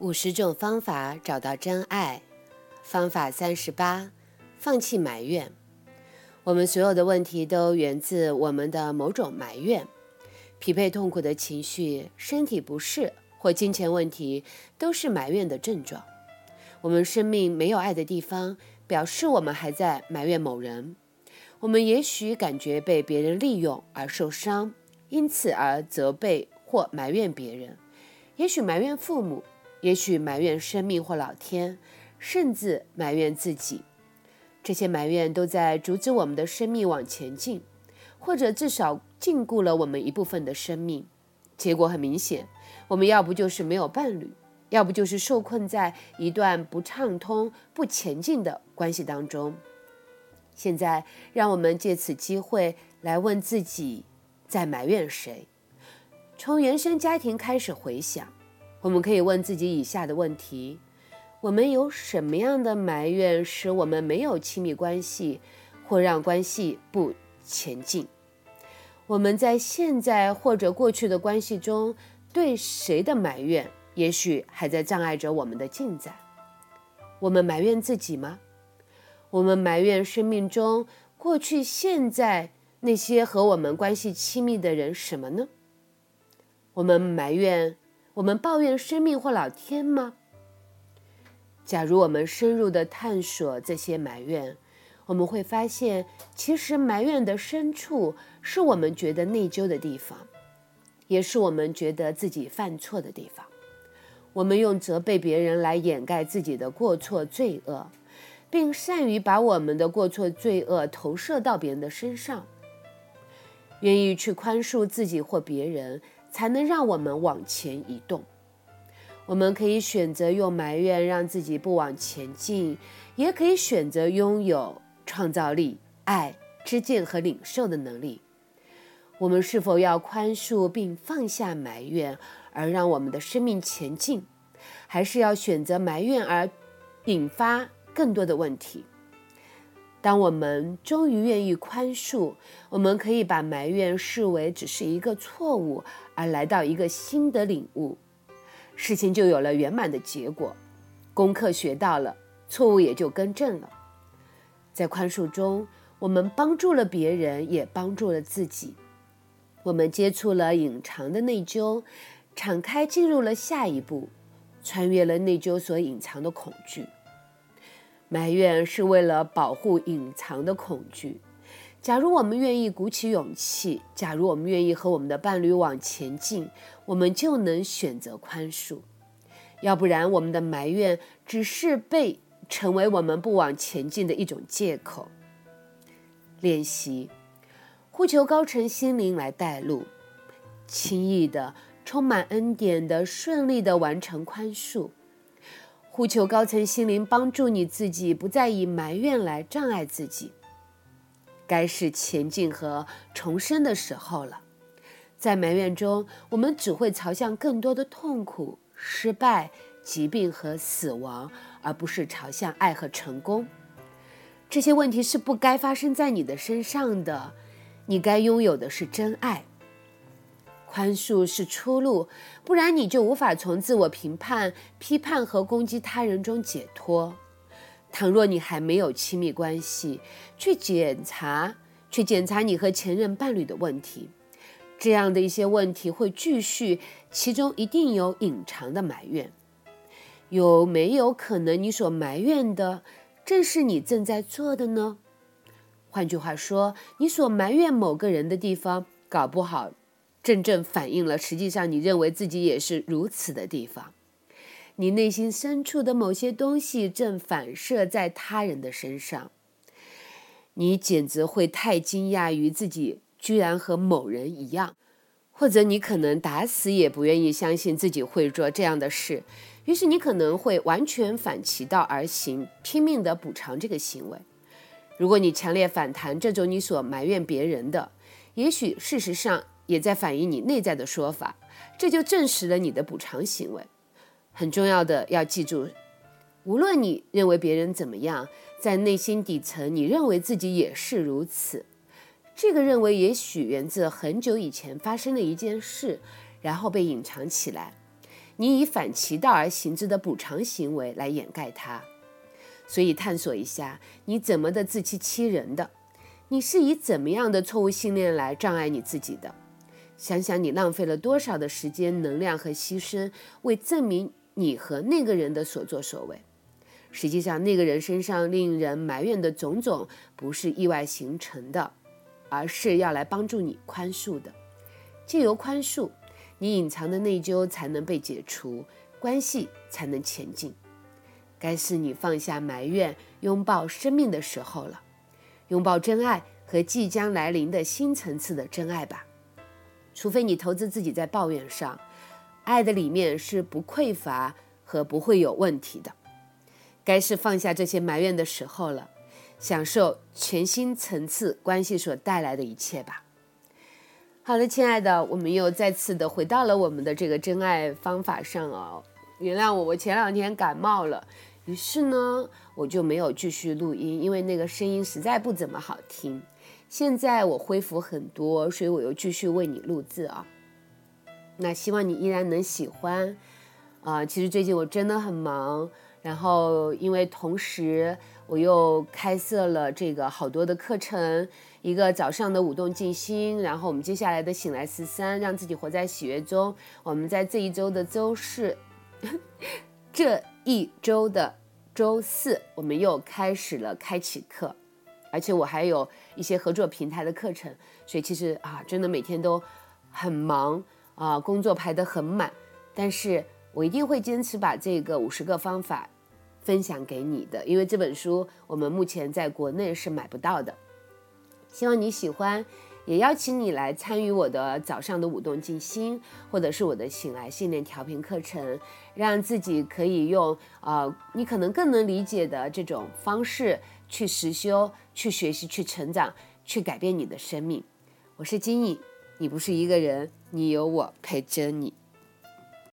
五十种方法找到真爱，方法三十八：放弃埋怨。我们所有的问题都源自我们的某种埋怨。匹配痛苦的情绪、身体不适或金钱问题，都是埋怨的症状。我们生命没有爱的地方，表示我们还在埋怨某人。我们也许感觉被别人利用而受伤，因此而责备或埋怨别人。也许埋怨父母。也许埋怨生命或老天，甚至埋怨自己，这些埋怨都在阻止我们的生命往前进，或者至少禁锢了我们一部分的生命。结果很明显，我们要不就是没有伴侣，要不就是受困在一段不畅通、不前进的关系当中。现在，让我们借此机会来问自己，在埋怨谁？从原生家庭开始回想。我们可以问自己以下的问题：我们有什么样的埋怨使我们没有亲密关系，或让关系不前进？我们在现在或者过去的关系中对谁的埋怨，也许还在障碍着我们的进展？我们埋怨自己吗？我们埋怨生命中过去、现在那些和我们关系亲密的人什么呢？我们埋怨。我们抱怨生命或老天吗？假如我们深入的探索这些埋怨，我们会发现，其实埋怨的深处是我们觉得内疚的地方，也是我们觉得自己犯错的地方。我们用责备别人来掩盖自己的过错罪恶，并善于把我们的过错罪恶投射到别人的身上，愿意去宽恕自己或别人。才能让我们往前移动。我们可以选择用埋怨让自己不往前进，也可以选择拥有创造力、爱、知见和领受的能力。我们是否要宽恕并放下埋怨，而让我们的生命前进，还是要选择埋怨而引发更多的问题？当我们终于愿意宽恕，我们可以把埋怨视为只是一个错误，而来到一个新的领悟，事情就有了圆满的结果，功课学到了，错误也就更正了。在宽恕中，我们帮助了别人，也帮助了自己。我们接触了隐藏的内疚，敞开进入了下一步，穿越了内疚所隐藏的恐惧。埋怨是为了保护隐藏的恐惧。假如我们愿意鼓起勇气，假如我们愿意和我们的伴侣往前进，我们就能选择宽恕。要不然，我们的埋怨只是被成为我们不往前进的一种借口。练习，呼求高层心灵来带路，轻易的、充满恩典的、顺利的完成宽恕。呼求高层心灵帮助你自己，不再以埋怨来障碍自己。该是前进和重生的时候了。在埋怨中，我们只会朝向更多的痛苦、失败、疾病和死亡，而不是朝向爱和成功。这些问题是不该发生在你的身上的。你该拥有的是真爱。宽恕是出路，不然你就无法从自我评判、批判和攻击他人中解脱。倘若你还没有亲密关系，去检查，去检查你和前任伴侣的问题，这样的一些问题会继续，其中一定有隐藏的埋怨。有没有可能你所埋怨的正是你正在做的呢？换句话说，你所埋怨某个人的地方，搞不好。真正反映了，实际上你认为自己也是如此的地方。你内心深处的某些东西正反射在他人的身上。你简直会太惊讶于自己居然和某人一样，或者你可能打死也不愿意相信自己会做这样的事。于是你可能会完全反其道而行，拼命地补偿这个行为。如果你强烈反弹这种你所埋怨别人的，也许事实上。也在反映你内在的说法，这就证实了你的补偿行为。很重要的要记住，无论你认为别人怎么样，在内心底层，你认为自己也是如此。这个认为也许源自很久以前发生的一件事，然后被隐藏起来。你以反其道而行之的补偿行为来掩盖它。所以，探索一下你怎么的自欺欺人的，你是以怎么样的错误信念来障碍你自己的？想想你浪费了多少的时间、能量和牺牲，为证明你和那个人的所作所为。实际上，那个人身上令人埋怨的种种，不是意外形成的，而是要来帮助你宽恕的。借由宽恕，你隐藏的内疚才能被解除，关系才能前进。该是你放下埋怨，拥抱生命的时候了，拥抱真爱和即将来临的新层次的真爱吧。除非你投资自己在抱怨上，爱的里面是不匮乏和不会有问题的。该是放下这些埋怨的时候了，享受全新层次关系所带来的一切吧。好了，亲爱的，我们又再次的回到了我们的这个真爱方法上哦。原谅我，我前两天感冒了，于是呢，我就没有继续录音，因为那个声音实在不怎么好听。现在我恢复很多，所以我又继续为你录制啊。那希望你依然能喜欢啊。其实最近我真的很忙，然后因为同时我又开设了这个好多的课程，一个早上的舞动静心，然后我们接下来的醒来十三，让自己活在喜悦中。我们在这一周的周四，这一周的周四，我们又开始了开启课。而且我还有一些合作平台的课程，所以其实啊，真的每天都很忙啊，工作排得很满。但是我一定会坚持把这个五十个方法分享给你的，因为这本书我们目前在国内是买不到的。希望你喜欢，也邀请你来参与我的早上的舞动静心，或者是我的醒来训练调频课程，让自己可以用啊，你可能更能理解的这种方式。去实修，去学习，去成长，去改变你的生命。我是金颖，你不是一个人，你有我陪着你。